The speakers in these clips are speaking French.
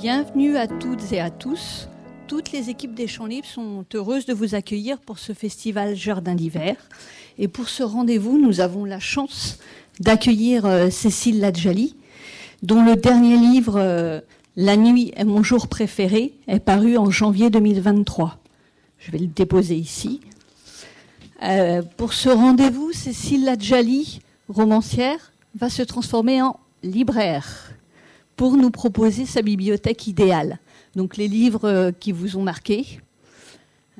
Bienvenue à toutes et à tous. Toutes les équipes des Champs Libres sont heureuses de vous accueillir pour ce festival Jardin d'hiver. Et pour ce rendez-vous, nous avons la chance d'accueillir euh, Cécile Ladjali, dont le dernier livre, euh, La nuit est mon jour préféré, est paru en janvier 2023. Je vais le déposer ici. Euh, pour ce rendez-vous, Cécile Ladjali, romancière, va se transformer en libraire pour nous proposer sa bibliothèque idéale. Donc les livres euh, qui vous ont marqué.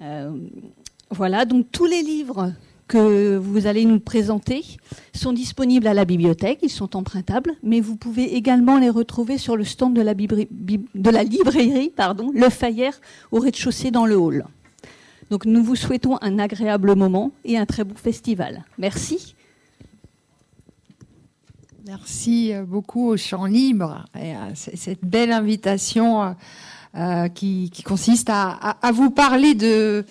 Euh, voilà, donc tous les livres que vous allez nous présenter sont disponibles à la bibliothèque, ils sont empruntables, mais vous pouvez également les retrouver sur le stand de la, librairie Le Fayère au rez-de-chaussée dans le hall. Donc nous vous souhaitons un agréable moment et un très bon festival. Merci. Merci beaucoup au Champ Libre et à cette belle invitation euh, qui, consiste à, vous parler de,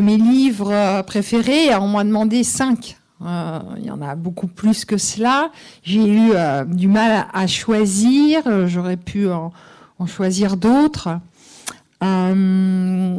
mes livres préférés. On m'a demandé cinq. Euh, il y en a beaucoup plus que cela. J'ai eu euh, du mal à choisir. J'aurais pu en choisir d'autres. Euh,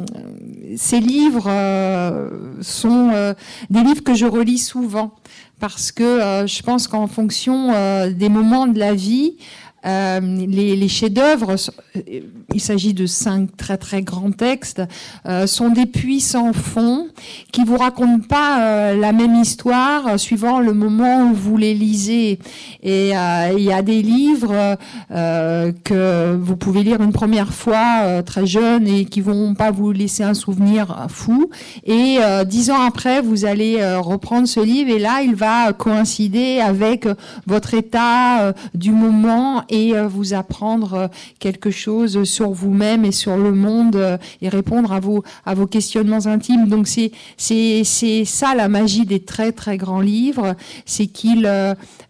ces livres euh, sont euh, des livres que je relis souvent parce que je pense qu'en fonction des moments de la vie, euh, les, les chefs-d'œuvre, euh, il s'agit de cinq très très grands textes, euh, sont des puits sans fond qui vous racontent pas la même histoire suivant le moment où vous les lisez. Et il y a des livres que vous pouvez lire une première fois très jeune et qui vont pas vous laisser un souvenir fou. Et dix ans après, vous allez reprendre ce livre et là, il va coïncider avec votre état du moment et euh, vous apprendre euh, quelque chose sur vous-même et sur le monde euh, et répondre à vos, à vos questionnements intimes. Donc c'est, c'est, c'est ça la magie des très très grands livres, c'est qu'ils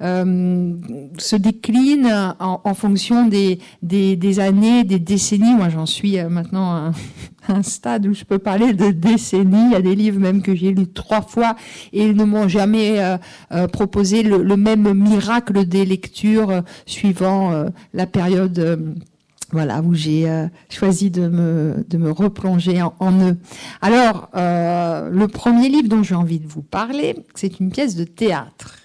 se déclinent en, fonction des, des, des, années, des décennies. Moi j'en suis maintenant stade où je peux parler de décennies. Il y a des livres même que j'ai lus trois fois et ils ne m'ont jamais euh, euh, proposé le, même miracle des lectures euh, suivant la période. où j'ai choisi de me, de me replonger en, eux. Alors, le premier livre dont j'ai envie de vous parler, c'est une pièce de théâtre.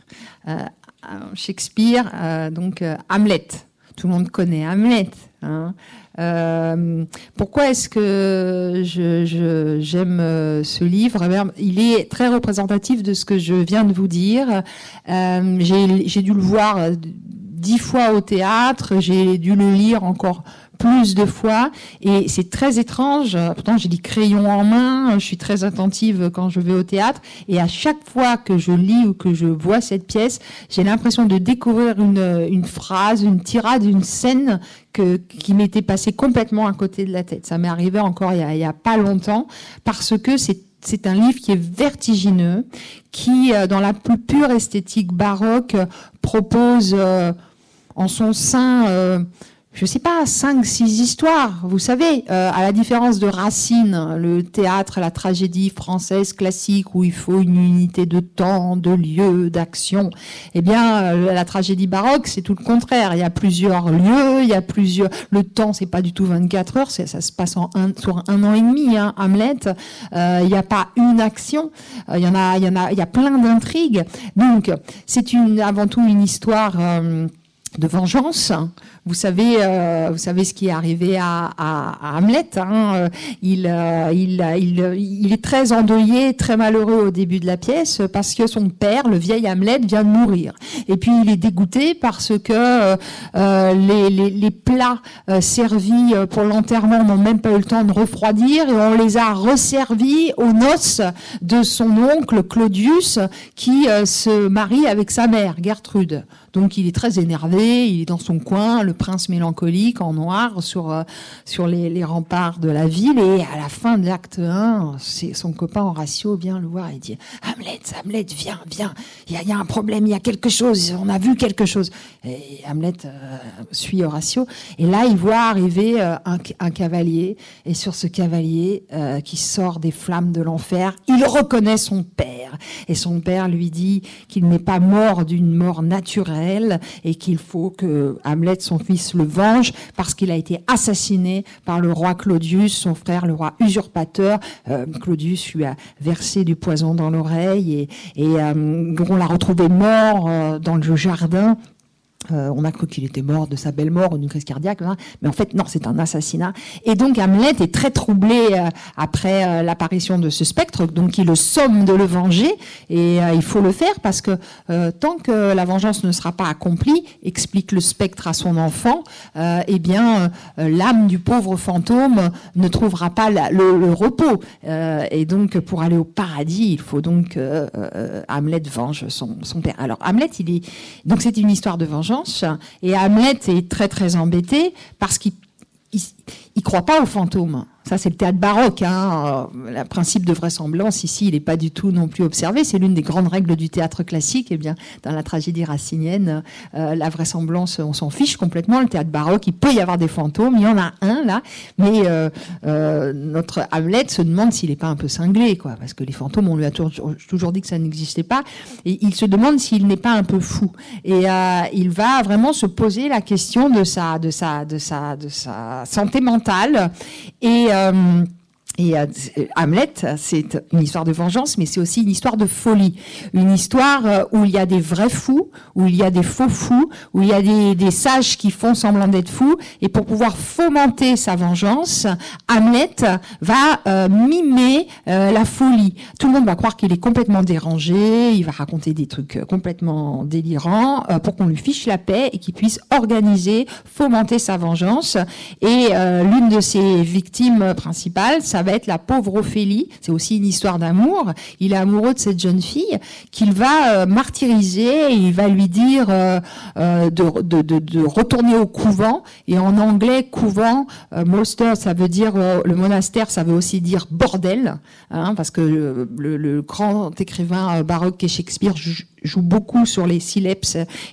Shakespeare, donc Hamlet. Tout le monde connaît Hamlet. Hein. Euh, pourquoi est-ce que j'aime je, euh, ce livre? Eh Il est très représentatif de ce que je viens de vous dire. Euh, j'ai dû le voir dix fois au théâtre, j'ai dû le lire encore plus de fois et c'est très étrange. Pourtant, j'ai dit crayon en main, je suis très attentive quand je vais au théâtre et à chaque fois que je lis ou que je vois cette pièce, j'ai l'impression de découvrir une, une phrase, une tirade, une scène que, qui m'était passée complètement à côté de la tête. Ça m'est arrivé encore il y, a, a pas longtemps parce que c'est c'est un livre qui est vertigineux, qui, euh, dans la plus pure esthétique baroque, propose euh, en son sein euh, je sais pas, cinq, six histoires. Vous savez, euh, à la différence de Racine, le théâtre, la tragédie française classique où il faut une unité de temps, de lieu, d'action. Eh bien, euh, la tragédie baroque, c'est tout le contraire. Il y a plusieurs lieux, il y a plusieurs. Le temps, c'est pas du tout 24 heures, ça se passe en un, sur un an et demi. Hein, Hamlet, euh, il n'y a pas une action. il y en a, il y en a, il y a plein d'intrigues. Donc, c'est une avant tout une histoire de vengeance. Vous savez, euh, vous savez ce qui est arrivé à, Hamlet. Hein. Euh, il, euh, il, est très endeuillé, très malheureux au début de la pièce parce que son père, le vieil Hamlet, vient de mourir. Et puis il est dégoûté parce que les, les, les, plats servis pour l'enterrement n'ont même pas eu le temps de refroidir et on les a resservis aux noces de son oncle Claudius qui se marie avec sa mère Gertrude. Donc il est très énervé, il est dans son coin, le prince mélancolique en noir sur, euh, sur les, remparts de la ville. Et à la fin de l'acte 1, c'est son copain Horatio vient le voir et dit Hamlet, Hamlet, viens, viens, il y a, un problème, il y a quelque chose, on a vu quelque chose. Et Hamlet euh, suit Horatio. Et là, il voit arriver euh, un, cavalier. Et sur ce cavalier qui sort des flammes de l'enfer, il reconnaît son père. Et son père lui dit qu'il n'est pas mort d'une mort naturelle et qu'il faut que Hamlet, son fils, le venge parce qu'il a été assassiné par le roi Claudius, son frère, le roi usurpateur. Euh, Claudius lui a versé du poison dans l'oreille et, et on l'a retrouvé mort dans le jardin euh, on a cru qu'il était mort de sa belle mort ou d'une crise cardiaque, hein. mais en fait non, c'est un assassinat. Et donc Hamlet est très troublé euh, après euh, l'apparition de ce spectre, donc il le somme de le venger, et il faut le faire parce que tant que la vengeance ne sera pas accomplie, explique le spectre à son enfant, eh bien l'âme du pauvre fantôme ne trouvera pas le, repos. et donc pour aller au paradis, il faut donc Hamlet venge son, son père. Alors Hamlet, il est donc c'est une histoire de vengeance et Hamlet est très très embêté parce qu'il il, croit pas aux fantômes. Ça, c'est le théâtre baroque. Hein. Le principe de vraisemblance, ici, il n'est pas du tout non plus observé. C'est l'une des grandes règles du théâtre classique. Eh bien, dans la tragédie racinienne, euh, la vraisemblance, on s'en fiche complètement. Le théâtre baroque, il peut y avoir des fantômes. Il y en a un, là. Mais euh, euh, notre Hamlet se demande s'il n'est pas un peu cinglé, quoi. Parce que les fantômes, on lui a toujours, dit que ça n'existait pas. Et il se demande s'il n'est pas un peu fou. Et il va vraiment se poser la question de sa, de sa, de sa, de sa santé mentale. Et euh, et euh, Hamlet, c'est une histoire de vengeance, mais c'est aussi une histoire de folie. Une histoire euh, où il y a des vrais fous, où il y a des faux fous, où il y a des, sages qui font semblant d'être fous. Et pour pouvoir fomenter sa vengeance, Hamlet va euh, mimer la folie. Tout le monde va croire qu'il est complètement dérangé, il va raconter des trucs complètement délirants pour qu'on lui fiche la paix et qu'il puisse organiser, fomenter sa vengeance. Et l'une de ses victimes principales, ça va être la pauvre Ophélie. C'est aussi une histoire d'amour. Il est amoureux de cette jeune fille qu'il va euh, martyriser. Et il va lui dire euh, euh, de, retourner au couvent. Et en anglais, couvent, moster, ça veut dire le monastère, ça veut aussi dire bordel, hein, parce que le, grand écrivain baroque qu'est Shakespeare joue beaucoup sur les syllabes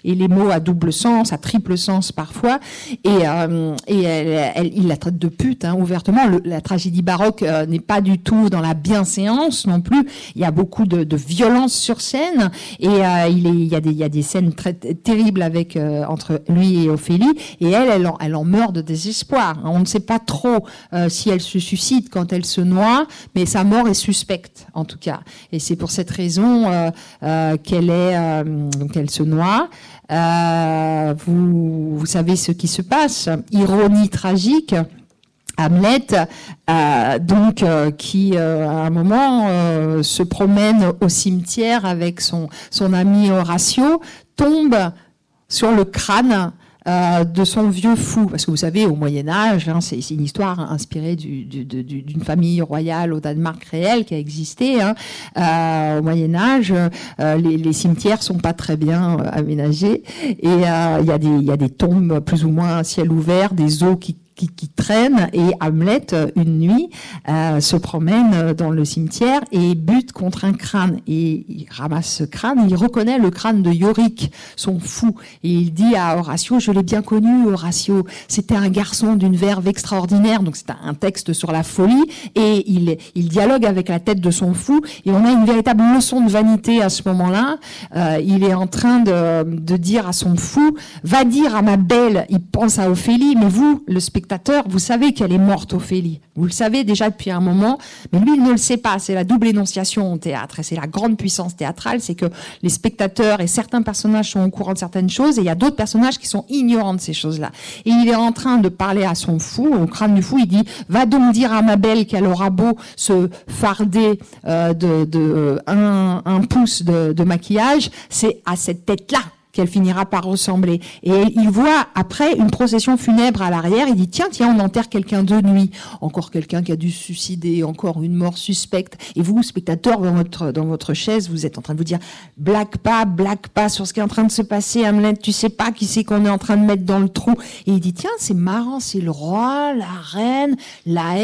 et les mots à double sens, à triple sens parfois, et, euh, et elle, il la traite de pute hein, ouvertement. la tragédie baroque euh, n'est pas du tout dans la bienséance non plus. Il y a beaucoup de, de violence sur scène et euh, il, est, il, y a des, il y a des scènes très terribles avec entre lui et Ophélie, et elle, elle en, elle en meurt de désespoir. On ne sait pas trop si elle se suicide quand elle se noie, mais sa mort est suspecte en tout cas. Et c'est pour cette raison qu'elle est euh, donc elle se noie. Euh, vous, savez ce qui se passe. Ironie tragique. Hamlet, euh, donc qui à un moment se promène au cimetière avec son son ami Horatio, tombe sur le crâne euh, de son vieux fou. Parce que vous savez, au Moyen Âge, hein, c'est une histoire inspirée d'une famille royale au Danemark réel qui a existé. Hein. Euh, au Moyen Âge, euh, les, les, cimetières sont pas très bien aménagés et il y, y a des tombes plus ou moins à ciel ouvert, des eaux qui qui, qui, traîne et Hamlet une nuit euh, se promène dans le cimetière et bute contre un crâne. Et il ramasse ce crâne il reconnaît le crâne de Yorick son fou. Et il dit à Horatio je l'ai bien connu Horatio. C'était un garçon d'une verve extraordinaire donc c'est un texte sur la folie. Et il, il dialogue avec la tête de son fou. Et on a une véritable leçon de vanité à ce moment-là. Euh, il est en train de, de dire à son fou va dire à ma belle il pense à Ophélie mais vous le spectateur vous savez qu'elle est morte, Ophélie. Vous le savez déjà depuis un moment, mais lui, il ne le sait pas. C'est la double énonciation au théâtre. Et c'est la grande puissance théâtrale, c'est que les spectateurs et certains personnages sont au courant de certaines choses, et il y a d'autres personnages qui sont ignorants de ces choses-là. Et il est en train de parler à son fou, au crâne du fou, il dit, va donc dire à ma belle qu'elle aura beau se farder euh, de, de un, pouce de maquillage, c'est à cette tête-là qu'elle finira par ressembler. Et il voit après une procession funèbre à l'arrière, il dit tiens, tiens, on enterre quelqu'un de nuit, encore quelqu'un qui a dû se suicider, encore une mort suspecte. Et vous, spectateur, dans votre, dans votre chaise, vous êtes en train de vous dire blague pas, blague pas sur ce qui est en train de se passer, Hamlet, tu sais pas qui c'est qu'on est en train de mettre dans le trou. Et il dit tiens, c'est marrant, c'est le roi, la reine, la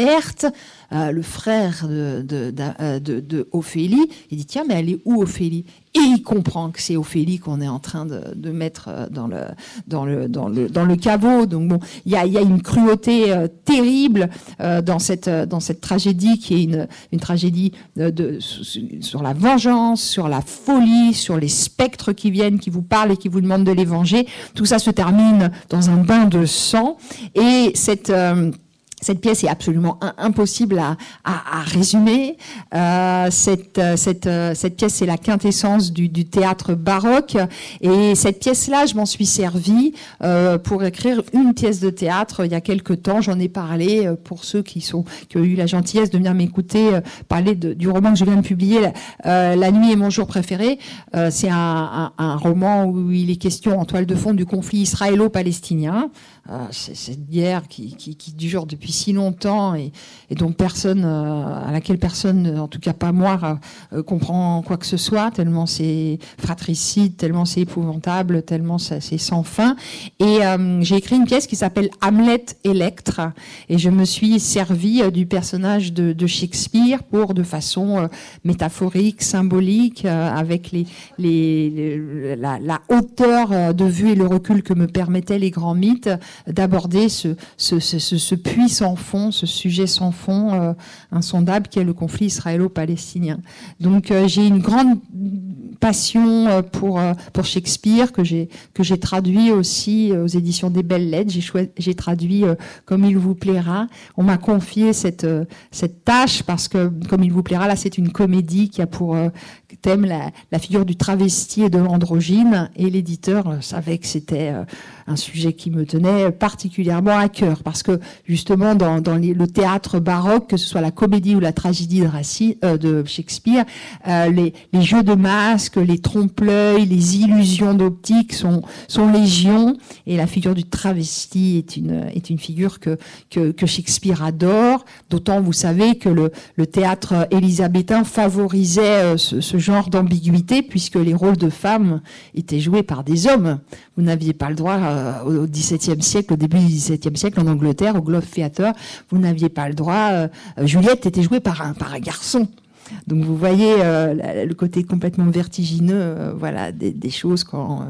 Herthe, le frère de, de, Ophélie. Il dit tiens, mais elle est où Ophélie? Et il comprend que c'est Ophélie qu'on est en train de, mettre dans le, dans, le, dans, le, dans le caveau. Donc bon, il y a, y a, une cruauté terrible dans, cette, dans cette tragédie qui est une, une tragédie de, sur la vengeance, sur la folie, sur les spectres qui viennent, qui vous parlent et qui vous demandent de les venger. Tout ça se termine dans un bain de sang. Et cette... Euh, cette pièce est absolument impossible à, à, à résumer. Euh, cette, euh, cette, euh, cette pièce, c'est la quintessence du, du, théâtre baroque. Et cette pièce-là, je m'en suis servie euh, pour écrire une pièce de théâtre il y a quelque temps. J'en ai parlé euh, pour ceux qui, sont, qui ont eu la gentillesse de venir m'écouter parler de, du roman que je viens de publier, La nuit est mon jour préféré. c'est un, un, un roman où il est question en toile de fond du conflit israélo-palestinien. Euh, cette guerre qui, qui, qui, dure depuis si longtemps et, et dont personne, euh, à laquelle personne, en tout cas pas moi, euh, comprend quoi que ce soit, tellement c'est fratricide, tellement c'est épouvantable, tellement c'est sans fin. Et j'ai écrit une pièce qui s'appelle Hamlet Electre et je me suis servi du personnage de, de, Shakespeare pour, de façon métaphorique, symbolique, avec les, les, la, la hauteur de vue et le recul que me permettaient les grands mythes, d'aborder ce, ce, ce, ce, puits sans fond, ce sujet sans fond euh, insondable qui est le conflit israélo-palestinien. Donc euh, j'ai une grande passion euh, pour pour Shakespeare que j'ai traduit aussi aux éditions des Belles Lettres. J'ai j'ai traduit comme il vous plaira. On m'a confié cette cette tâche parce que comme il vous plaira là c'est une comédie qui a pour thème la, figure du travesti et de l'androgyne. Et l'éditeur savait que c'était un sujet qui me tenait particulièrement à cœur. Parce que justement dans, le théâtre baroque, que ce soit la comédie ou la tragédie de, euh, de Shakespeare, euh, les, jeux de masques, les trompe-l'œil, les illusions d'optique sont, sont légion et la figure du travesti est une, est une figure que, que, Shakespeare adore, d'autant vous savez que le, théâtre élisabétain favorisait euh, ce, ce genre d'ambiguïté puisque les rôles de femmes étaient joués par des hommes. Vous n'aviez pas le droit au XVIIe siècle, au début du XVIIe siècle, en Angleterre, au Globe Theatre, vous n'aviez pas le droit. Euh, Juliette était jouée par un, par un garçon. Donc vous voyez euh, le côté complètement vertigineux, euh, voilà, des, choses quand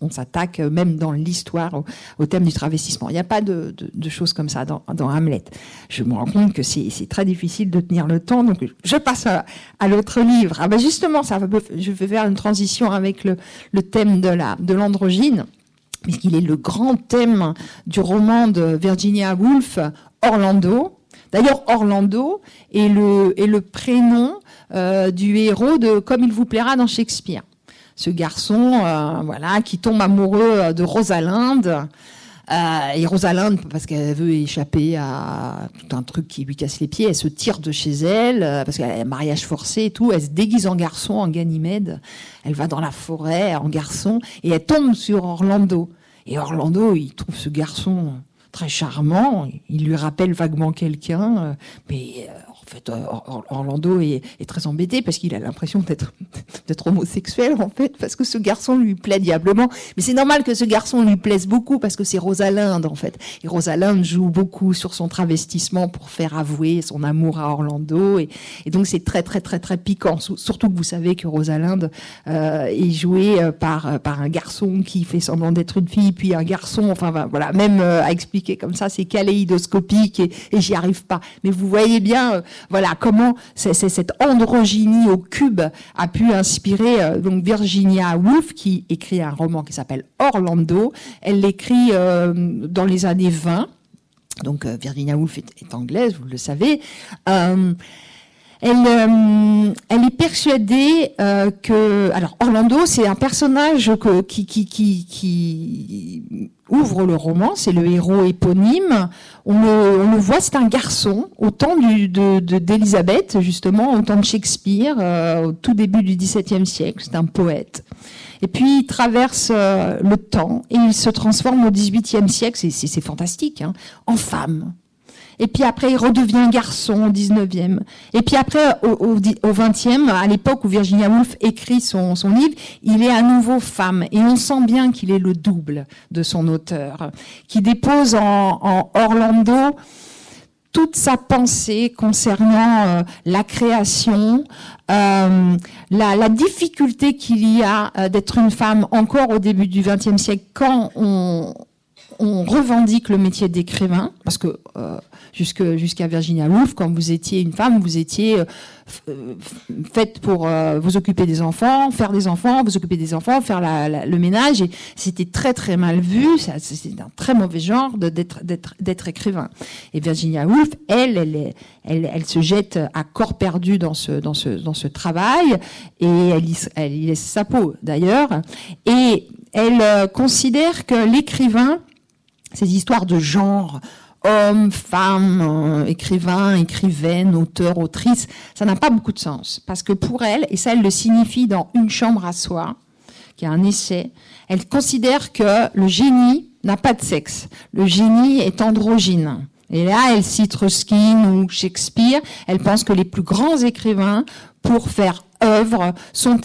on, s'attaque même dans l'histoire au, thème du travestissement. Il n'y a pas de, choses comme ça dans, Hamlet. Je me rends compte que c'est très difficile de tenir le temps, donc je passe à, l'autre livre. Ah ben justement, ça je vais faire une transition avec le, le thème de la de l'androgyne puisqu'il est le grand thème du roman de Virginia Woolf, Orlando. D'ailleurs, Orlando est le, prénom euh, du héros de Comme il vous plaira dans Shakespeare. Ce garçon, euh, voilà, qui tombe amoureux de Rosalinde, euh, et Rosalinde, parce qu'elle veut échapper à tout un truc qui lui casse les pieds, elle se tire de chez elle, euh, parce qu'elle a un mariage forcé et tout, elle se déguise en garçon, en Ganymède, elle va dans la forêt en garçon, et elle tombe sur Orlando. Et Orlando, il trouve ce garçon très charmant, il lui rappelle vaguement quelqu'un, euh, mais en fait, euh, Orlando est, très embêté parce qu'il a l'impression d'être homosexuel en fait, parce que ce garçon lui plaît diablement. Mais c'est normal que ce garçon lui plaise beaucoup parce que c'est Rosalinde en fait. Et Rosalinde joue beaucoup sur son travestissement pour faire avouer son amour à Orlando. Et, donc c'est très très très très piquant. Surtout que vous savez que Rosalinde euh, est jouée euh, par par un garçon qui fait semblant d'être une fille, puis un garçon. Enfin voilà, même à expliquer comme ça, c'est kaléidoscopique et, j'y arrive pas. Mais vous voyez bien voilà comment cette androgynie au cube a pu inspirer euh, donc Virginia Woolf qui écrit un roman qui s'appelle Orlando. Elle l'écrit euh, dans les années 20. Donc euh, Virginia Woolf est, anglaise, vous le savez. Elle, elle, est persuadée que alors Orlando c'est un personnage qui, qui, qui, qui ouvre le roman, c'est le héros éponyme. On le, voit, c'est un garçon au temps d'Élisabeth, justement, au temps de Shakespeare, euh, au tout début du XVIIe siècle. C'est un poète. Et puis il traverse euh, le temps et il se transforme au XVIIIe siècle, c'est fantastique, hein, en femme. Et puis après, il redevient garçon au 19e. Et puis après, au, au, 20e, à l'époque où Virginia Woolf écrit son, livre, il est à nouveau femme. Et on sent bien qu'il est le double de son auteur, qui dépose en, Orlando toute sa pensée concernant la création, la, la, difficulté qu'il y a d'être une femme encore au début du XXe siècle quand on, on revendique le métier d'écrivain, parce que euh, jusqu'à Virginia Woolf, quand vous étiez une femme, vous étiez euh, faite pour euh, vous occuper des enfants, faire des enfants, vous occuper des enfants, faire le ménage, et c'était très très mal vu, c'est un très mauvais genre d'être écrivain. Et Virginia Woolf, elle, elle, elle, elle, se jette à corps perdu dans ce, dans ce, dans ce travail, et elle elle y laisse sa peau d'ailleurs, et elle considère que l'écrivain ces histoires de genre, homme, femme, euh, écrivain, écrivaine, auteur, autrice, ça n'a pas beaucoup de sens. Parce que pour elle, et ça elle le signifie dans Une chambre à soi, qui est un essai, elle considère que le génie n'a pas de sexe. Le génie est androgyne. Et là, elle cite Ruskin ou Shakespeare. Elle pense que les plus grands écrivains, pour faire œuvre, sont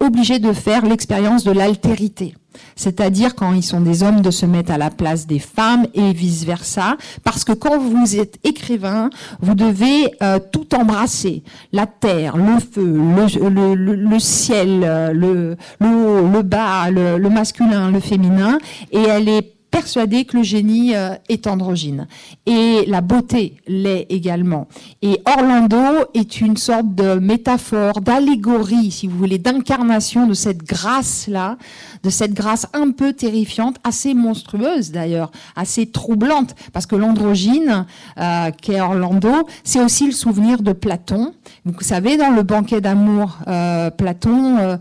obligés de faire l'expérience de l'altérité. C'est-à-dire quand ils sont des hommes de se mettre à la place des femmes et vice-versa, parce que quand vous êtes écrivain, vous devez euh, tout embrasser, la terre, le feu, le, ciel, le, le, le bas, le masculin, le féminin, et elle est persuadée que le génie euh, est androgyne. Et la beauté l'est également. Et Orlando est une sorte de métaphore, d'allégorie, si vous voulez, d'incarnation de cette grâce-là, de cette grâce un peu terrifiante, assez monstrueuse d'ailleurs, assez troublante, parce que l'androgyne, euh, qu'est Orlando, c'est aussi le souvenir de Platon. Vous savez, dans le banquet d'amour, euh, Platon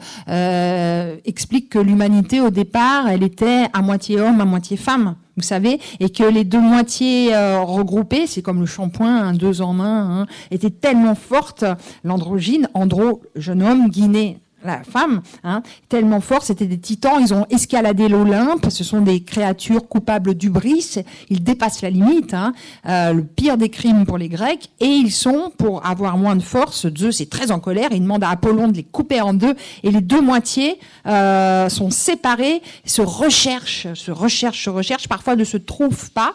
explique que l'humanité, au départ, elle était à moitié homme, à moitié femmes, vous savez, et que les deux moitiés euh, regroupées, c'est comme le shampoing, un deux en un, hein, étaient tellement fortes, l'androgyne, andro, jeune homme, guiné, la femme, hein, tellement fort, c'était des titans, ils ont escaladé l'Olympe, ce sont des créatures coupables d'ubris, ils dépassent la limite, hein, euh, le pire des crimes pour les Grecs, et ils sont, pour avoir moins de force, Zeus est très en colère, il demande à Apollon de les couper en deux, et les deux moitiés euh, sont séparées, se recherchent, se recherchent, se recherchent, parfois ne se trouvent pas,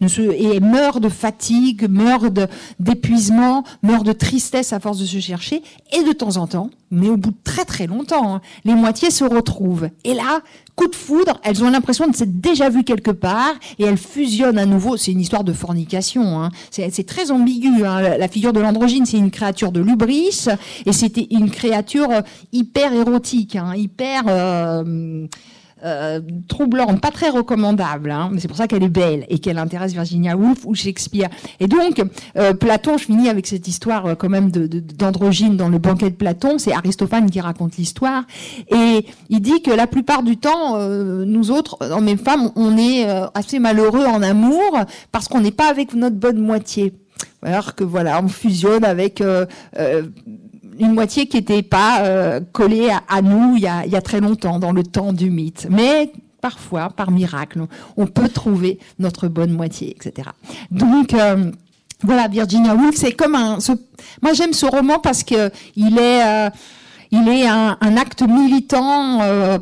et meurt de fatigue, meurt d'épuisement, meurt de tristesse à force de se chercher. Et de temps en temps, mais au bout de très très longtemps, hein, les moitiés se retrouvent. Et là, coup de foudre, elles ont l'impression de s'être déjà vues quelque part et elles fusionnent à nouveau. C'est une histoire de fornication. Hein. C'est très ambigu. Hein. La figure de l'androgyne, c'est une créature de lubris et c'était une créature hyper érotique, hyper... Euh, euh, troublante, pas très recommandable, hein, mais c'est pour ça qu'elle est belle et qu'elle intéresse Virginia Woolf ou Shakespeare. Et donc, euh, Platon, je finis avec cette histoire euh, quand même d'androgyne dans le banquet de Platon, c'est Aristophane qui raconte l'histoire, et il dit que la plupart du temps, nous autres, hommes femmes, on est assez malheureux en amour parce qu'on n'est pas avec notre bonne moitié. Alors que voilà, on fusionne avec une moitié qui n'était pas euh, collée à, nous il y, a, très longtemps, dans le temps du mythe. Mais parfois, par miracle, on peut trouver notre bonne moitié, etc. Donc, euh, voilà, Virginia Woolf, c'est comme un... moi, j'aime ce roman parce que il est... Il est un, acte militant euh,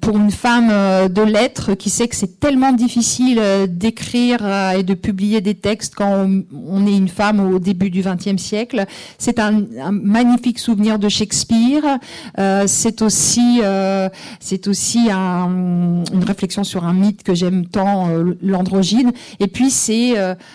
pour une femme euh, de lettres qui sait que c'est tellement difficile euh, d'écrire et de publier des textes quand on, est une femme au début du XXe siècle. C'est un, magnifique souvenir de Shakespeare. c'est aussi, c'est aussi une réflexion sur un mythe que j'aime tant, l'androgyne. Et puis c'est,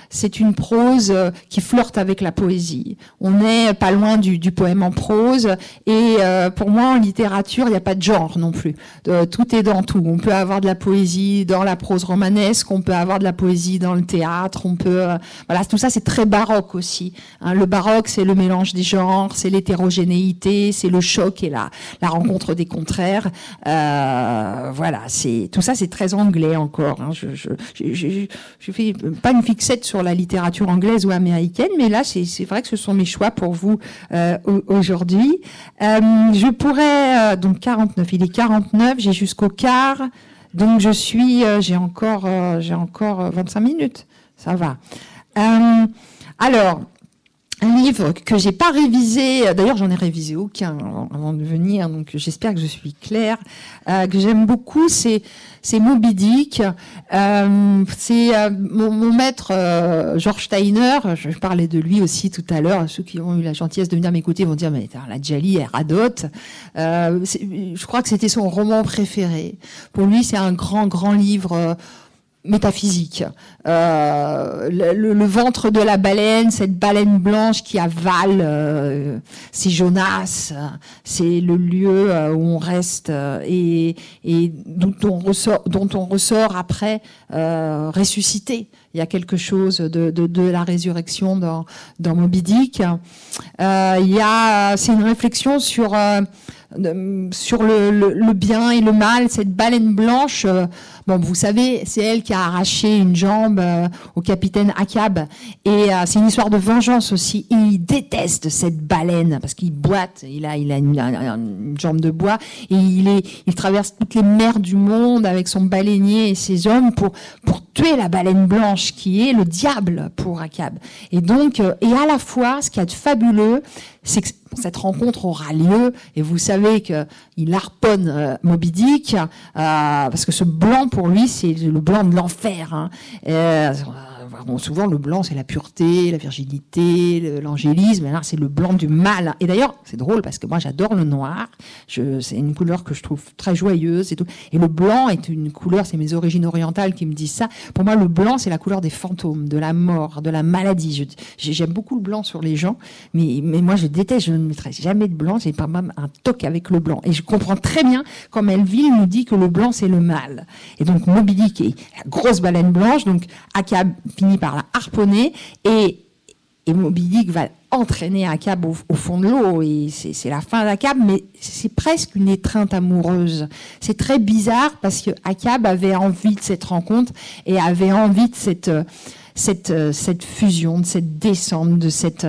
c'est une prose qui flirte avec la poésie. On n'est pas loin du, poème en prose et pour moi, en littérature, il n'y a pas de genre non plus. Euh, tout est dans tout. On peut avoir de la poésie dans la prose romanesque, on peut avoir de la poésie dans le théâtre, on peut, euh, voilà, tout ça c'est très baroque aussi. Hein. le baroque, c'est le mélange des genres, c'est l'hétérogénéité, c'est le choc et la, rencontre des contraires. voilà, c'est tout ça, c'est très anglais encore. Hein. Je, je, fais pas une fixette sur la littérature anglaise ou américaine, mais là, c'est vrai que ce sont mes choix pour vous aujourd'hui. Euh, je pourrais, euh, donc 49, il est 49, j'ai jusqu'au quart, donc je suis, euh, j'ai encore, j'ai encore 25 minutes, ça va. alors, un livre que j'ai pas révisé. D'ailleurs, j'en ai révisé aucun avant de venir, donc j'espère que je suis claire. Euh, que j'aime beaucoup, c'est c'est Moby Dick. Euh, c'est euh, mon, maître George Steiner. Je parlais de lui aussi tout à l'heure. Ceux qui ont eu la gentillesse de venir m'écouter vont dire mais la Jali elle radote. je crois que c'était son roman préféré. Pour lui, c'est un grand grand livre métaphysique. Euh, le, ventre de la baleine, cette baleine blanche qui avale, euh, c'est Jonas, c'est le lieu euh, où on reste euh, et, et dont, on ressort, dont on ressort après ressuscité. Il y a quelque chose de, de, de la résurrection dans, dans Moby Dick. il y a, c'est une réflexion sur sur le, le, bien et le mal, cette baleine blanche. Bon, vous savez, c'est elle qui a arraché une jambe euh, au capitaine Akab. Et euh, c'est une histoire de vengeance aussi. il déteste cette baleine parce qu'il boite. Il a, il a une, jambe de bois et il il traverse toutes les mers du monde avec son baleinier et ses hommes pour tuer la baleine blanche qui est le diable pour Akab. Et donc, euh, et à la fois, ce qui est fabuleux, c'est que cette rencontre aura lieu et vous savez qu'il harponne euh, Moby Dick parce que ce blanc pour lui c'est le blanc de l'enfer. Hein. Euh, souvent le blanc c'est la pureté, la virginité, l'angélisme, là c'est le blanc du mal. Et d'ailleurs c'est drôle parce que moi j'adore le noir, c'est une couleur que je trouve très joyeuse et tout. Et le blanc est une couleur, c'est mes origines orientales qui me disent ça. Pour moi le blanc c'est la couleur des fantômes, de la mort, de la maladie. J'aime beaucoup le blanc sur les gens, mais, mais moi je déteste, je ne mettrai jamais de blanc, j'ai pas même un toc avec le blanc. Et je comprends très bien comme Melville nous dit que le blanc c'est le mal. Et donc Moby Dick est la grosse baleine blanche, donc Akab finit par la harponner et, et Moby Dick va entraîner Akab au, fond de l'eau et c'est la fin d'Akab, mais c'est presque une étreinte amoureuse. C'est très bizarre parce que Akab avait envie de cette rencontre et avait envie de cette cette cette fusion, de cette descente, de cette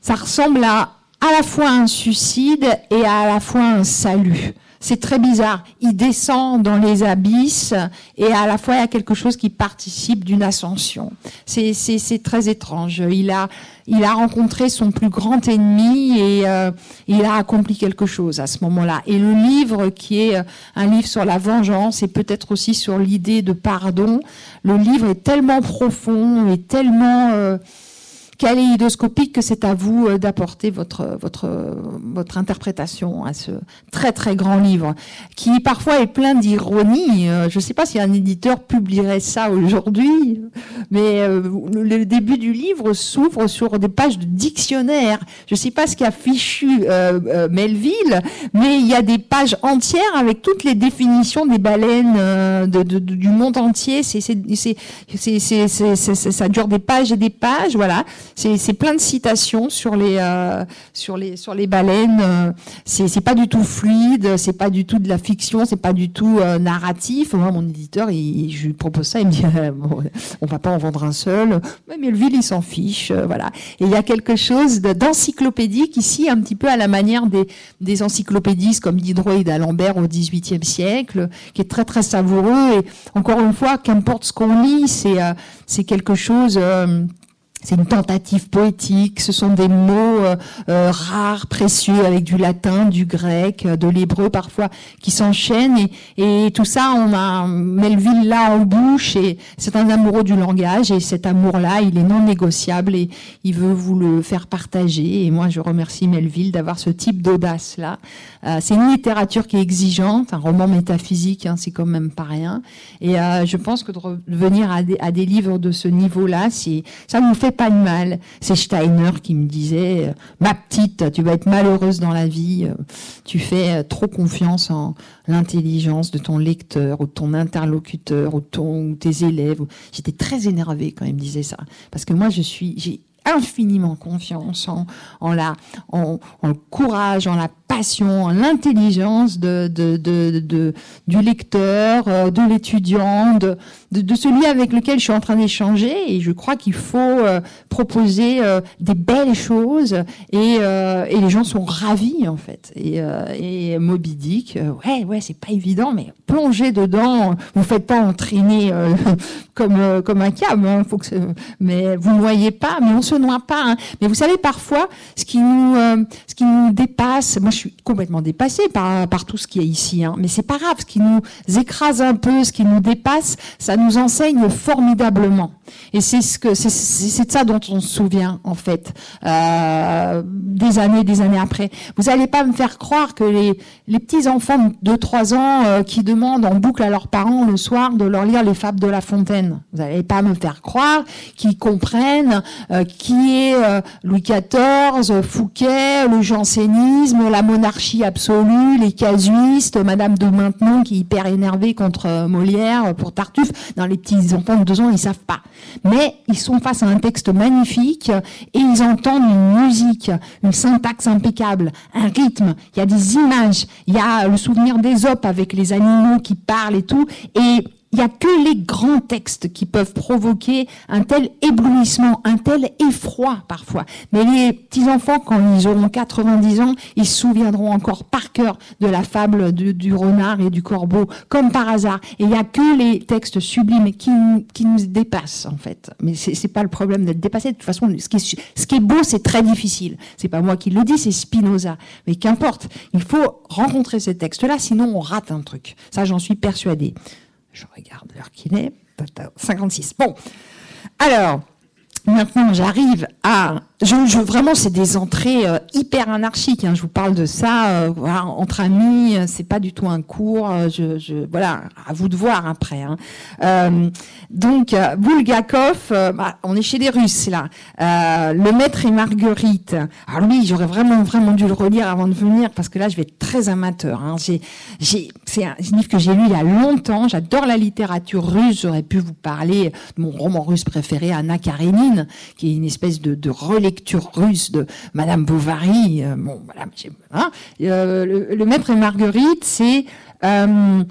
ça ressemble à à la fois un suicide et à la fois un salut. C'est très bizarre. Il descend dans les abysses et à la fois il y a quelque chose qui participe d'une ascension. C'est très étrange. Il a, il a rencontré son plus grand ennemi et euh, il a accompli quelque chose à ce moment-là. Et le livre qui est euh, un livre sur la vengeance et peut-être aussi sur l'idée de pardon, le livre est tellement profond et tellement... Euh, kaléidoscopique que c'est à vous euh, d'apporter votre, votre, votre interprétation à ce très très grand livre, qui parfois est plein d'ironie. Euh, je ne sais pas si un éditeur publierait ça aujourd'hui, mais euh, le début du livre s'ouvre sur des pages de dictionnaire. Je ne sais pas ce qu'a fichu Melville, mais il y a des pages entières avec toutes les définitions des baleines du monde entier. Ça dure des pages et des pages, voilà. C'est plein de citations sur les euh, sur les sur les baleines. Euh, c'est pas du tout fluide, c'est pas du tout de la fiction, c'est pas du tout euh, narratif. Moi, mon éditeur, il, je lui propose ça, il me dit bon, on va pas en vendre un seul. Mais Melville, il s'en fiche, voilà. Et il y a quelque chose d'encyclopédique ici, un petit peu à la manière des des encyclopédistes comme Diderot et d'Alembert au XVIIIe siècle, qui est très très savoureux. Et encore une fois, qu'importe ce qu'on lit, c'est c'est quelque chose c'est une tentative poétique, ce sont des mots euh, euh, rares, précieux, avec du latin, du grec, euh, de l'hébreu parfois, qui s'enchaînent. Et, et, tout ça, on a Melville là en bouche, et c'est un amoureux du langage, et cet amour-là, il est non négociable, et il veut vous le faire partager. Et moi, je remercie Melville d'avoir ce type d'audace-là. C'est une littérature qui est exigeante, un roman métaphysique, hein, c'est quand même pas rien. Et je pense que de revenir à des, livres de ce niveau-là, ça nous fait pas de mal. C'est Steiner qui me disait, euh, ma petite, tu vas être malheureuse dans la vie, euh, tu fais euh, trop confiance en l'intelligence de ton lecteur ou de ton interlocuteur ou, ton, ou tes élèves. J'étais très énervée quand il me disait ça. Parce que moi, je suis, infiniment confiance en, la, en, le courage, en la passion, en l'intelligence de, de, de, du lecteur, euh, de l'étudiant, de, de, celui avec lequel je suis en train d'échanger. Et je crois qu'il faut euh, proposer euh, des belles choses et, et les gens sont ravis en fait. Et, et Moby Dick, ouais, ouais, c'est pas évident, mais plongez dedans. Vous faites pas entraîner comme comme un câble. Hein, mais vous ne voyez pas, mais on se noie pas. Hein. Mais vous savez parfois ce qui nous euh, ce qui nous dépasse. Moi, je suis complètement dépassée par par tout ce qui est ici. Hein. Mais c'est pas grave. Ce qui nous écrase un peu, ce qui nous dépasse, ça nous enseigne formidablement. Et c'est ce que c'est de ça dont on se souvient en fait euh, des années, des années après. Vous allez pas me faire croire que les les petits enfants de 3 ans euh, qui demandent en boucle à leurs parents le soir de leur lire les fables de La Fontaine. Vous n'allez pas me faire croire qu'ils comprennent euh, qui est euh, Louis XIV, Fouquet, le jansénisme, la monarchie absolue, les casuistes, Madame de Maintenon qui est hyper énervée contre Molière pour Tartuffe. Dans les petits enfants de 2 ans, ils savent pas. Mais ils sont face à un texte magnifique et ils entendent une musique, une syntaxe impeccable, un rythme, il y a des images, il y a le souvenir des op avec les animaux qui parlent et tout. Et il n'y a que les grands textes qui peuvent provoquer un tel éblouissement, un tel effroi parfois. Mais les petits-enfants, quand ils auront 90 ans, ils se souviendront encore par cœur de la fable du renard et du corbeau, comme par hasard. Et il n'y a que les textes sublimes qui, nous dépassent, en fait. Mais c'est n'est pas le problème d'être dépassé. De toute façon, ce qui est, ce qui est beau, c'est très difficile. C'est pas moi qui le dis, c'est Spinoza. Mais qu'importe, il faut rencontrer ces textes-là, sinon on rate un truc. Ça, j'en suis persuadée. Je regarde l'heure qu'il est. 56. Bon. Alors, maintenant, j'arrive à je, vraiment, c'est des entrées euh, hyper anarchiques. Hein. Je vous parle de ça euh, voilà, entre amis. Euh, c'est pas du tout un cours. Je, je, voilà, à vous de voir après. Hein. donc, Bulgakov, bah, on est chez les Russes là. le Maître et Marguerite. Alors lui, j'aurais vraiment, vraiment dû le relire avant de venir parce que là, je vais être très amateur. Hein. J'ai, j'ai, c'est un livre que j'ai lu il y a longtemps. J'adore la littérature russe. J'aurais pu vous parler de mon roman russe préféré, Anna Karenine, qui est une espèce de, de lecture russe de Madame Bovary. Euh, bon, voilà, hein, euh, le, le, Maître et Marguerite, c'est euh,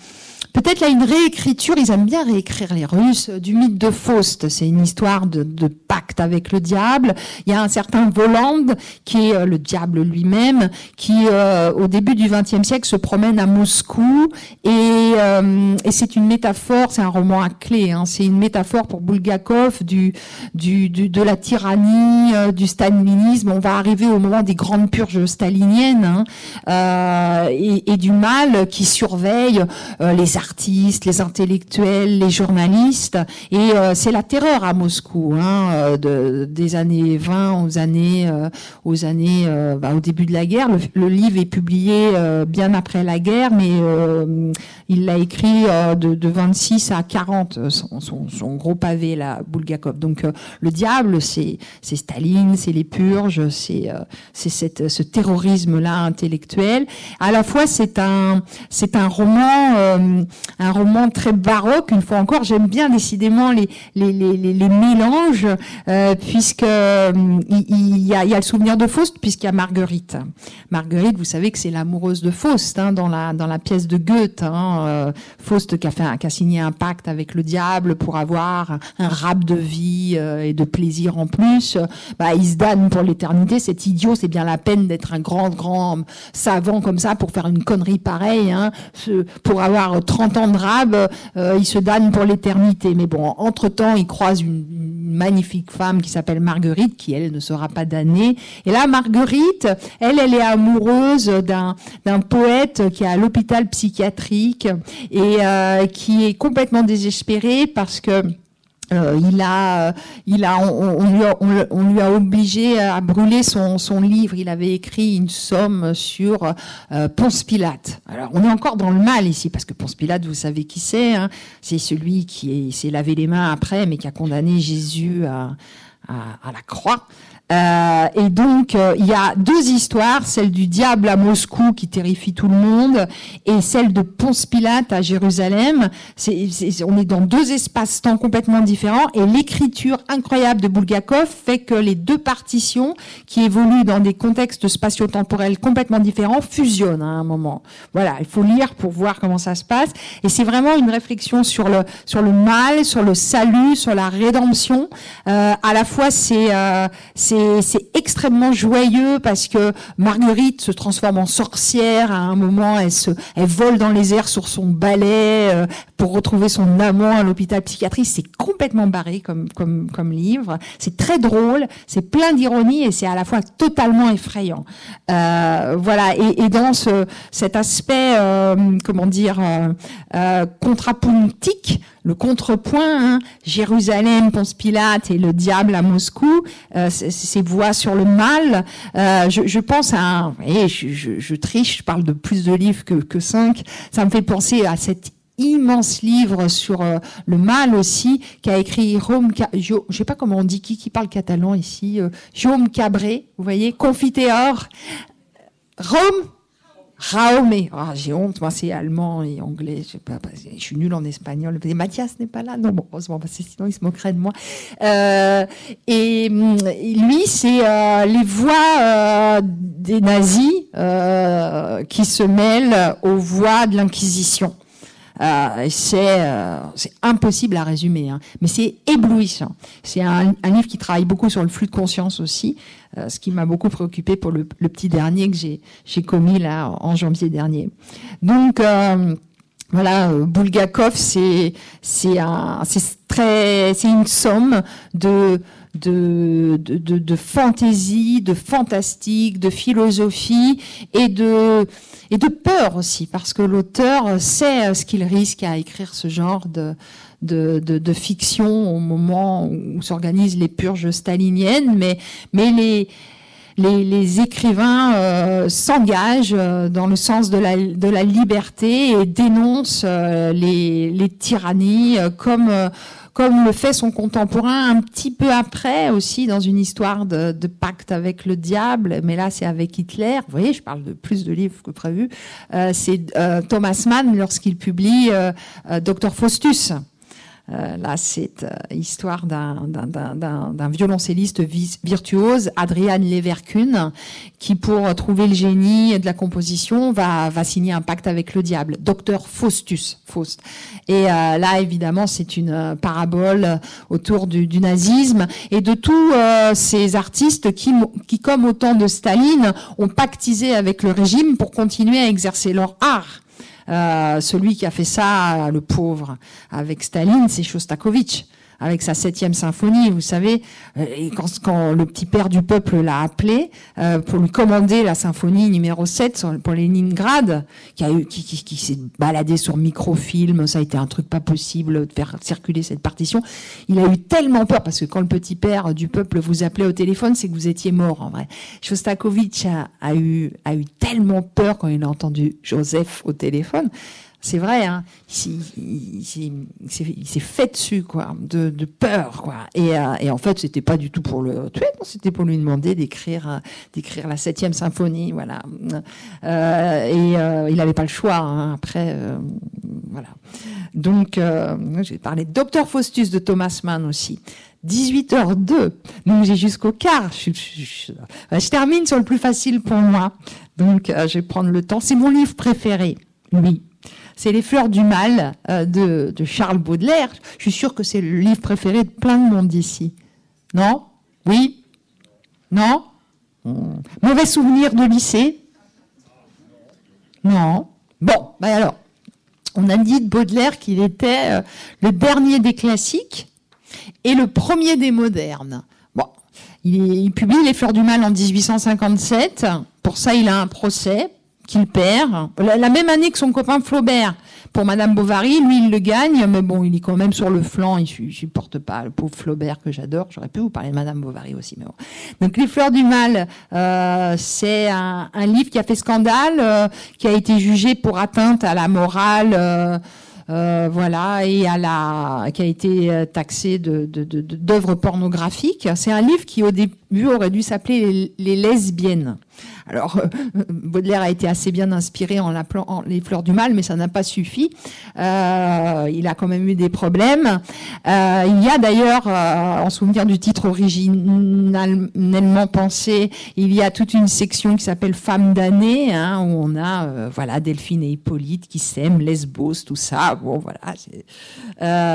Peut-être là une réécriture, ils aiment bien réécrire les Russes, du mythe de Faust. C'est une histoire de, de, pacte avec le diable. Il y a un certain Voland, qui est euh, le diable lui-même, qui euh, au début du XXe siècle se promène à Moscou. Et, euh, et c'est une métaphore, c'est un roman à clé, hein, c'est une métaphore pour Bulgakov du, du, du de la tyrannie, du stalinisme. On va arriver au moment des grandes purges staliniennes hein, et, et, du mal qui surveille les artistes, les intellectuels, les journalistes. Et euh, c'est la terreur à Moscou, hein, euh, de, des années 20 aux années, euh, aux années, bah, au début de la guerre. Le, livre est publié bien après la guerre, mais il l'a écrit de, de, 26 à 40, son, son, son, gros pavé, là, Bulgakov. Donc le diable, c'est c'est Staline, c'est les purges, c'est c'est cette ce terrorisme là intellectuel. À la fois, c'est un c'est un roman un roman très baroque. Une fois encore, j'aime bien décidément les, les, les, les mélanges, euh, puisque euh, il, y a, il, y a, le souvenir de Faust, puisqu'il y a Marguerite. Marguerite, vous savez que c'est l'amoureuse de Faust hein, dans la dans la pièce de Goethe. Hein, euh, Faust qui a, fait, qui a signé un pacte avec le diable pour avoir un rap de vie euh, et de plaisir en plus. Bah, il se donne pour l'éternité. Cet idiot, c'est bien la peine d'être un grand grand savant comme ça pour faire une connerie pareille, hein, pour avoir 30 ans de rab, euh, il se damne pour l'éternité. Mais bon, entre-temps, il croise une, magnifique femme qui s'appelle Marguerite, qui, elle, ne sera pas damnée. Et là, Marguerite, elle, elle est amoureuse d'un, d'un poète qui est à l'hôpital psychiatrique et euh, qui est complètement désespéré parce que euh, il a, euh, il a, on, lui a, obligé à brûler son, livre. Il avait écrit une somme sur euh, Ponce Pilate. Alors, on est encore dans le mal ici parce que Ponce Pilate, vous savez qui c'est. Hein c'est celui qui s'est lavé les mains après, mais qui a condamné Jésus à, à la croix. Euh, et donc, euh, il y a deux histoires, celle du diable à Moscou qui terrifie tout le monde, et celle de Ponce Pilate à Jérusalem. C'est, on est dans deux espaces-temps complètement différents, et l'écriture incroyable de Bulgakov fait que les deux partitions, qui évoluent dans des contextes spatio-temporels complètement différents, fusionnent à un moment. Voilà, il faut lire pour voir comment ça se passe. Et c'est vraiment une réflexion sur le sur le mal, sur le salut, sur la rédemption. Euh, à la fois, c'est c'est extrêmement joyeux parce que Marguerite se transforme en sorcière à un moment, elle se, elle vole dans les airs sur son balai euh, pour retrouver son amant à l'hôpital psychiatrique. C'est complètement barré comme comme comme livre. C'est très drôle, c'est plein d'ironie et c'est à la fois totalement effrayant. Euh, voilà. Et, et, dans ce, cet aspect, euh, comment dire, euh, euh contrapuntique, le contrepoint, hein, Jérusalem, Ponce Pilate et le diable à Moscou, euh, ces voix sur le mal. Euh, je, je, pense à, et je, je, je, triche, je parle de plus de livres que, que cinq. Ça me fait penser à cet immense livre sur euh, le mal aussi qu'a écrit Jaume, je sais pas comment on dit qui qui parle catalan ici, euh, Jaume Cabré, vous voyez, Confiteor, Rome, Raume, ah, j'ai honte, moi c'est allemand et anglais, je sais pas, je suis nul en espagnol. Mathias n'est pas là, non, bon, heureusement, parce que sinon il se moquerait de moi. Euh, et lui, c'est euh, les voix euh, des nazis euh, qui se mêlent aux voix de l'Inquisition. Euh, euh, c'est impossible à résumer, hein. mais c'est éblouissant. C'est un, un, livre qui travaille beaucoup sur le flux de conscience aussi, euh, ce qui m'a beaucoup préoccupé pour le, le petit dernier que j'ai commis là en janvier dernier. Donc euh, voilà, Bulgakov, c'est un, très, c'est une somme de de, de, de, fantaisie, de fantastique, de philosophie et de, et de peur aussi, parce que l'auteur sait ce qu'il risque à écrire ce genre de, de, de, de fiction au moment où s'organisent les purges staliniennes, mais, mais les, les, les, écrivains euh, s'engagent euh, dans le sens de la, de la liberté et dénoncent euh, les, les, tyrannies comme comme le fait son contemporain un petit peu après aussi dans une histoire de, de pacte avec le diable, mais là c'est avec Hitler. Vous voyez, je parle de plus de livres que prévu. Euh, c'est euh, Thomas Mann lorsqu'il publie euh, euh Docteur Faustus. Euh, là, c'est euh, histoire d'un violoncelliste virtuose, Adrian Leverkun, qui, pour trouver le génie de la composition, va, va signer un pacte avec le diable, docteur Faustus. Faust. Et euh, là, évidemment, c'est une euh, parabole autour du, du, nazisme et de tous ces artistes qui, qui, comme au temps de Staline, ont pactisé avec le régime pour continuer à exercer leur art. Euh, celui qui a fait ça, le pauvre, avec Staline, c'est Shostakovich avec sa septième symphonie, vous savez, euh, et quand, quand, le petit père du peuple l'a appelé euh, pour lui commander la symphonie numéro 7 pour Leningrad, qui, a eu, qui, qui, qui s'est baladé sur microfilm, ça a été un truc pas possible de faire circuler cette partition. Il a eu tellement peur parce que quand le petit père du peuple vous appelait au téléphone, c'est que vous étiez mort en vrai. Shostakovich a, a eu a eu tellement peur quand il a entendu Joseph au téléphone c'est vrai, hein, il, s'est fait dessus, quoi, de, peur, quoi. Et, euh, et en fait, c'était pas du tout pour le tuer, c'était pour lui demander d'écrire, euh, d'écrire la septième symphonie, voilà. Euh, et il n'avait pas le choix. Hein, après, voilà. Donc, j'ai parlé de Docteur Faustus de Thomas Mann aussi. 18h02. Donc j'ai jusqu'au quart. Je, termine sur le plus facile pour moi. Donc je vais prendre le temps. C'est mon livre préféré. Oui, c'est Les Fleurs du Mal euh, de, Charles Baudelaire. Je suis sûre que c'est le livre préféré de plein de monde ici. Non? Oui? Non? Hmm. Mauvais souvenir de lycée? Non Bon, ben alors, on a dit de Baudelaire qu'il était euh, le dernier des classiques et le premier des modernes. Bon, il publie Les Fleurs du Mal en 1857. Pour ça, il a un procès qu'il perd. La, même année que son copain Flaubert. Pour Madame Bovary, lui, il le gagne, mais bon, il est quand même sur le flanc, il supporte pas le pauvre Flaubert que j'adore. J'aurais pu vous parler de Madame Bovary aussi, mais bon. Donc, Les Fleurs du Mal, euh, c'est un, livre qui a fait scandale, euh, qui a été jugé pour atteinte à la morale. Euh, voilà, et à la, qui a été taxé d'œuvres pornographiques. C'est un livre qui, au début, aurait dû s'appeler les lesbiennes. Alors, euh, Baudelaire a été assez bien inspiré en les fleurs du mal, mais ça n'a pas suffi. Euh, il a quand même eu des problèmes. Euh, il y a d'ailleurs, en souvenir du titre originellement pensé, il y a toute une section qui s'appelle Femmes d'année, hein, où on a, voilà, Delphine et Hippolyte qui s'aiment, Lesbos, tout ça. Bon, voilà,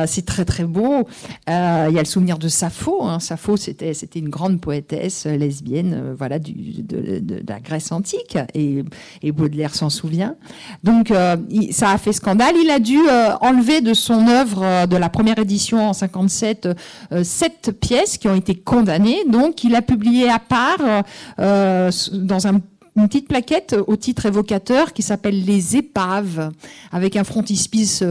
c'est très très beau. il y a le souvenir de Sappho. Hein. Sappho, c'était une grande poétesse lesbienne, voilà, de, de Grèce antique, et, Baudelaire s'en souvient. Donc euh, ça a fait scandale. Il a dû euh, enlever de son œuvre euh, de la première édition en 57 sept pièces qui ont été condamnées. Donc il a publié à part dans un une petite plaquette au titre évocateur qui s'appelle Les épaves, avec un frontispice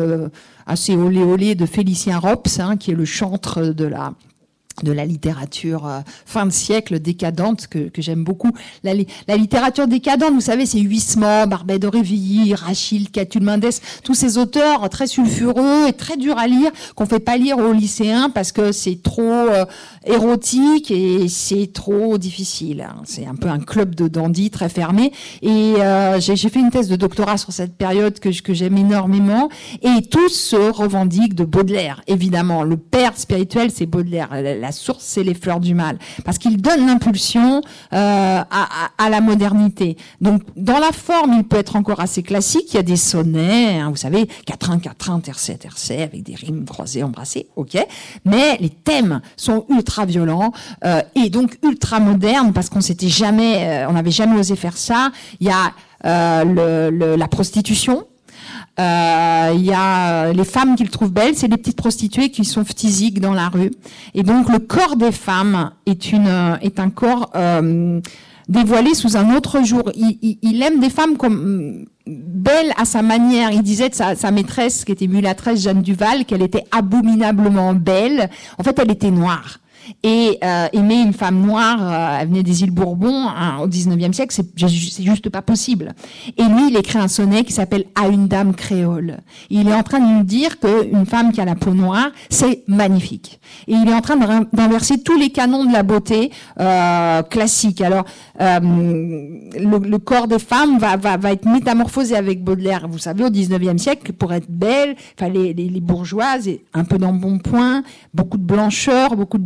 assez olé olé de Félicien Rops, hein, qui est le chantre de la de la littérature euh, fin de siècle décadente que, que j'aime beaucoup. La, la, littérature décadente, vous savez, c'est Huysmans, Barbet d'Aurevilly, Rachid, Catulle Mendès, tous ces auteurs très sulfureux et très durs à lire qu'on fait pas lire aux lycéens parce que c'est trop euh, érotique et c'est trop difficile. Hein. C'est un peu un club de dandy très fermé. Et euh, j'ai fait une thèse de doctorat sur cette période que, que j'aime énormément. Et tous se revendiquent de Baudelaire, évidemment. Le père spirituel, c'est Baudelaire la source, c'est les fleurs du mal, parce qu'il donne l'impulsion euh, à, la modernité. Donc, dans la forme, il peut être encore assez classique. Il y a des sonnets, hein, vous savez, quatrain, quatrain, tercet, tercet, avec des rimes croisées, embrassées, ok. Mais les thèmes sont ultra violents euh, et donc ultra modernes, parce qu'on s'était jamais, euh, on n'avait jamais osé faire ça. Il y a le, la prostitution, euh, il y a euh, les femmes qu'il trouve belles, c'est des petites prostituées qui sont phtisiques dans la rue. Et donc le corps des femmes est une euh, est un corps dévoilé sous un autre jour. Il, il, aime des femmes comme belles à sa manière. Il disait de sa, sa maîtresse, qui était mulatresse Jeanne Duval, qu'elle était abominablement belle. En fait, elle était noire et euh, aimer une femme noire, euh, elle venait des îles Bourbon hein, au 19e siècle, c'est juste pas possible. Et lui, il écrit un sonnet qui s'appelle À une dame créole. il est en train de nous dire qu'une femme qui a la peau noire, c'est magnifique. Et il est en train d'inverser tous les canons de la beauté euh, classique. Alors, euh, le, le, corps des femmes va, va, va être métamorphosé avec Baudelaire. Vous savez, au 19e siècle, pour être belle, fallait les, les bourgeoises, un peu d'embonpoint, beaucoup de blancheur, beaucoup de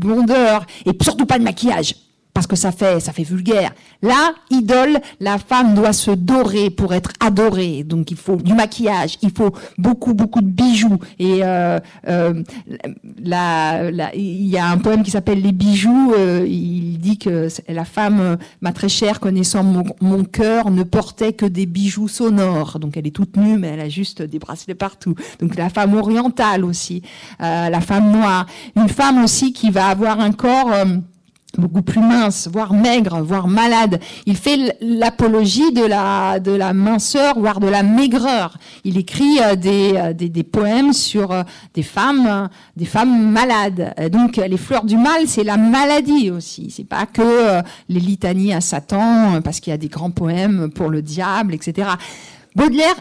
et surtout pas de maquillage parce que ça fait ça fait vulgaire. Là, idole, la femme doit se dorer pour être adorée. Donc il faut du maquillage, il faut beaucoup beaucoup de bijoux. Et euh, euh, il y a un poème qui s'appelle Les bijoux. Euh, il dit que la femme, ma très chère, connaissant mon, mon cœur, ne portait que des bijoux sonores. Donc elle est toute nue, mais elle a juste des bracelets partout. Donc la femme orientale aussi, la femme noire, une femme aussi qui va avoir un corps beaucoup plus mince, voire maigre, voire malade. Il fait l'apologie de la de la minceur, voire de la maigreur. Il écrit euh, des, euh, des, des poèmes sur euh, des femmes des femmes malades. Donc les fleurs du mal, c'est la maladie aussi. C'est pas que les litanies à Satan, parce qu'il y a des grands poèmes pour le diable, etc. Baudelaire,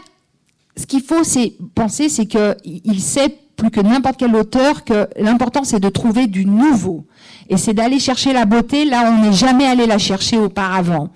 ce qu'il faut c'est penser, c'est que il sait plus que n'importe quel auteur que l'important c'est de trouver du nouveau et c'est d'aller chercher la beauté là où on n'est jamais allé la chercher auparavant.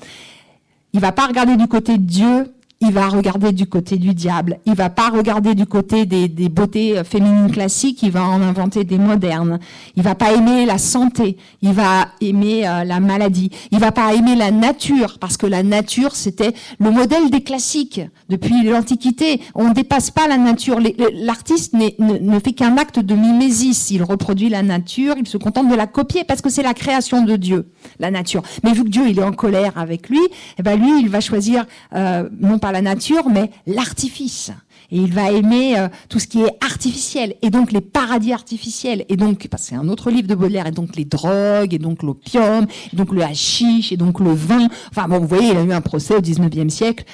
Il va pas regarder du côté de Dieu, il va regarder du côté du diable. Il va pas regarder du côté des, beautés féminines classiques, il va en inventer des modernes. Il va pas aimer la santé, il va aimer euh, la maladie. Il va pas aimer la nature, parce que la nature, c'était le modèle des classiques. Depuis l'Antiquité, on ne dépasse pas la nature. L'artiste ne, ne fait qu'un acte de mimésis. Il reproduit la nature, il se contente de la copier, parce que c'est la création de Dieu, la nature. Mais vu que Dieu, il est en colère avec lui, eh ben lui, il va choisir euh, non pas la nature, mais l'artifice. Et il va aimer euh, tout ce qui est artificiel, et donc les paradis artificiels, et donc, c'est un autre livre de Baudelaire, et donc les drogues, et donc l'opium, et donc le hashish, et donc le vin. Enfin bon, vous voyez, il a eu un procès au 19e siècle.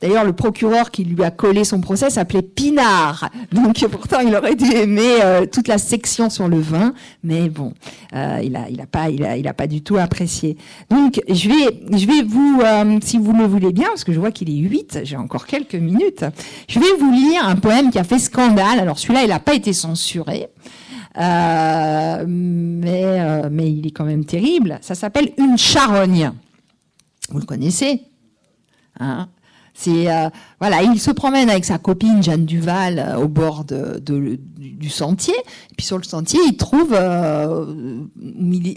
D'ailleurs, le procureur qui lui a collé son procès s'appelait Pinard. Donc pourtant, il aurait dû aimer euh, toute la section sur le vin, mais bon, euh, il a, il a pas, il a, il a pas du tout apprécié. Donc je vais, je vais vous, si vous le voulez bien, parce que je vois qu'il est 8, j'ai encore quelques minutes, je vais vous lire un poème qui a fait scandale. Alors celui-là, il n'a pas été censuré. Euh, mais, euh, mais il est quand même terrible. Ça s'appelle Une charogne. Vous le connaissez hein? Euh, voilà, il se promène avec sa copine Jeanne Duval au bord du sentier. Et puis sur le sentier, il trouve au,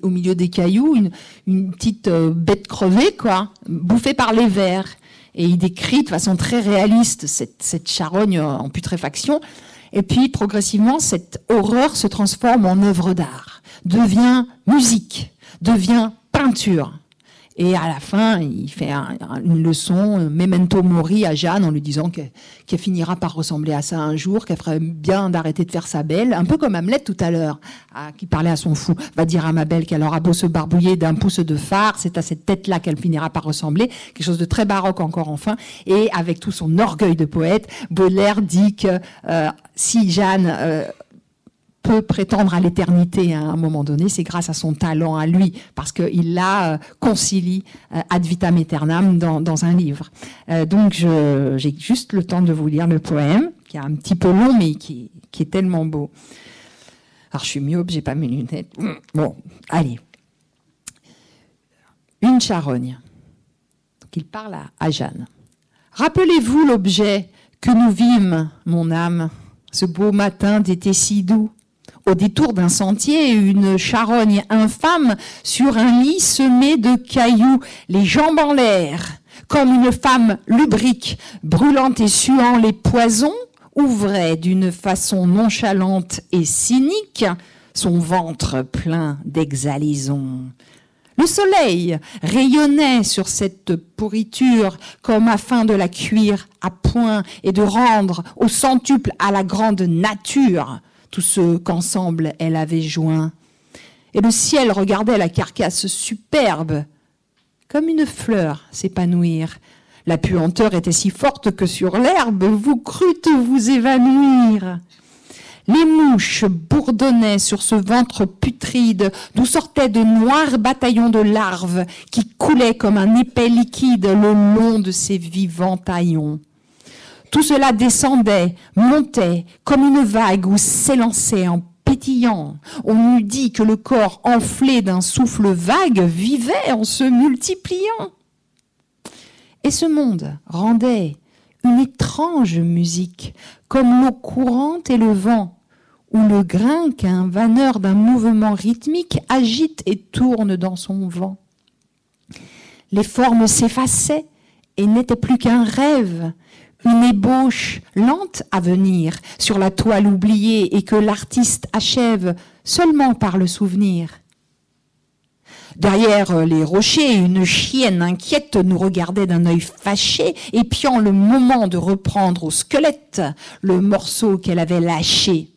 milieu, des cailloux une, une petite bête crevée, quoi, bouffée par les vers. Et il décrit de façon très réaliste cette, cette charogne en putréfaction. Et puis progressivement, cette horreur se transforme en œuvre d'art, devient musique, devient peinture. Et à la fin, il fait une leçon, memento mori à Jeanne en lui disant qu'elle finira par ressembler à ça un jour, qu'elle ferait bien d'arrêter de faire sa belle, un peu comme Hamlet tout à l'heure, qui parlait à son fou, va dire à ma belle qu'elle aura beau se barbouiller d'un pouce de phare, c'est à cette tête-là qu'elle finira par ressembler, quelque chose de très baroque encore enfin, et avec tout son orgueil de poète, Baudelaire dit que euh, si Jeanne euh, peut prétendre à l'éternité à un moment donné, c'est grâce à son talent à lui, parce qu'il l'a euh, concilie euh, ad vitam aeternam dans, un livre. Euh, donc j'ai juste le temps de vous lire le poème, qui est un petit peu long, mais qui, est tellement beau. Alors je suis myope, j'ai pas mes lunettes. Bon, allez. Une charogne. Donc il parle à, à Jeanne. Rappelez-vous l'objet que nous vîmes, mon âme, ce beau matin d'été si doux au détour d'un sentier, une charogne infâme sur un lit semé de cailloux, les jambes en l'air, comme une femme lubrique, brûlant et suant les poisons, ouvrait d'une façon nonchalante et cynique son ventre plein d'exhalaisons. Le soleil rayonnait sur cette pourriture comme afin de la cuire à point et de rendre au centuple à la grande nature tout ce qu'ensemble elle avait joint. Et le ciel regardait la carcasse superbe, comme une fleur s'épanouir. La puanteur était si forte que sur l'herbe vous crûtes vous évanouir. Les mouches bourdonnaient sur ce ventre putride d'où sortaient de noirs bataillons de larves qui coulaient comme un épais liquide le long de ces vivants taillons. Tout cela descendait, montait comme une vague ou s'élançait en pétillant. On eût dit que le corps enflé d'un souffle vague vivait en se multipliant. Et ce monde rendait une étrange musique, comme l'eau courante et le vent, où le grain qu'un vanneur d'un mouvement rythmique agite et tourne dans son vent. Les formes s'effaçaient et n'étaient plus qu'un rêve, une ébauche lente à venir sur la toile oubliée et que l'artiste achève seulement par le souvenir. Derrière les rochers, une chienne inquiète nous regardait d'un œil fâché, épiant le moment de reprendre au squelette le morceau qu'elle avait lâché.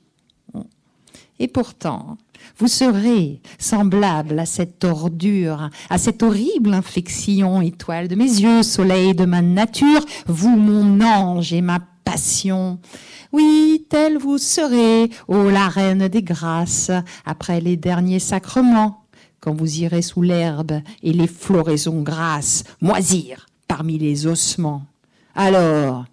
Et pourtant, vous serez semblable à cette ordure, à cette horrible infection, étoile de mes yeux, soleil de ma nature, vous mon ange et ma passion. Oui, telle vous serez, ô la reine des grâces, après les derniers sacrements, quand vous irez sous l'herbe et les floraisons grasses moisir parmi les ossements. Alors,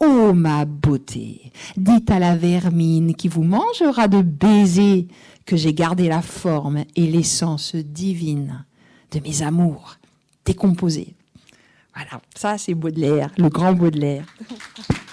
ô ma beauté, dites à la vermine qui vous mangera de baisers que j'ai gardé la forme et l'essence divine de mes amours décomposés. Voilà, ça c'est Baudelaire, le grand Baudelaire.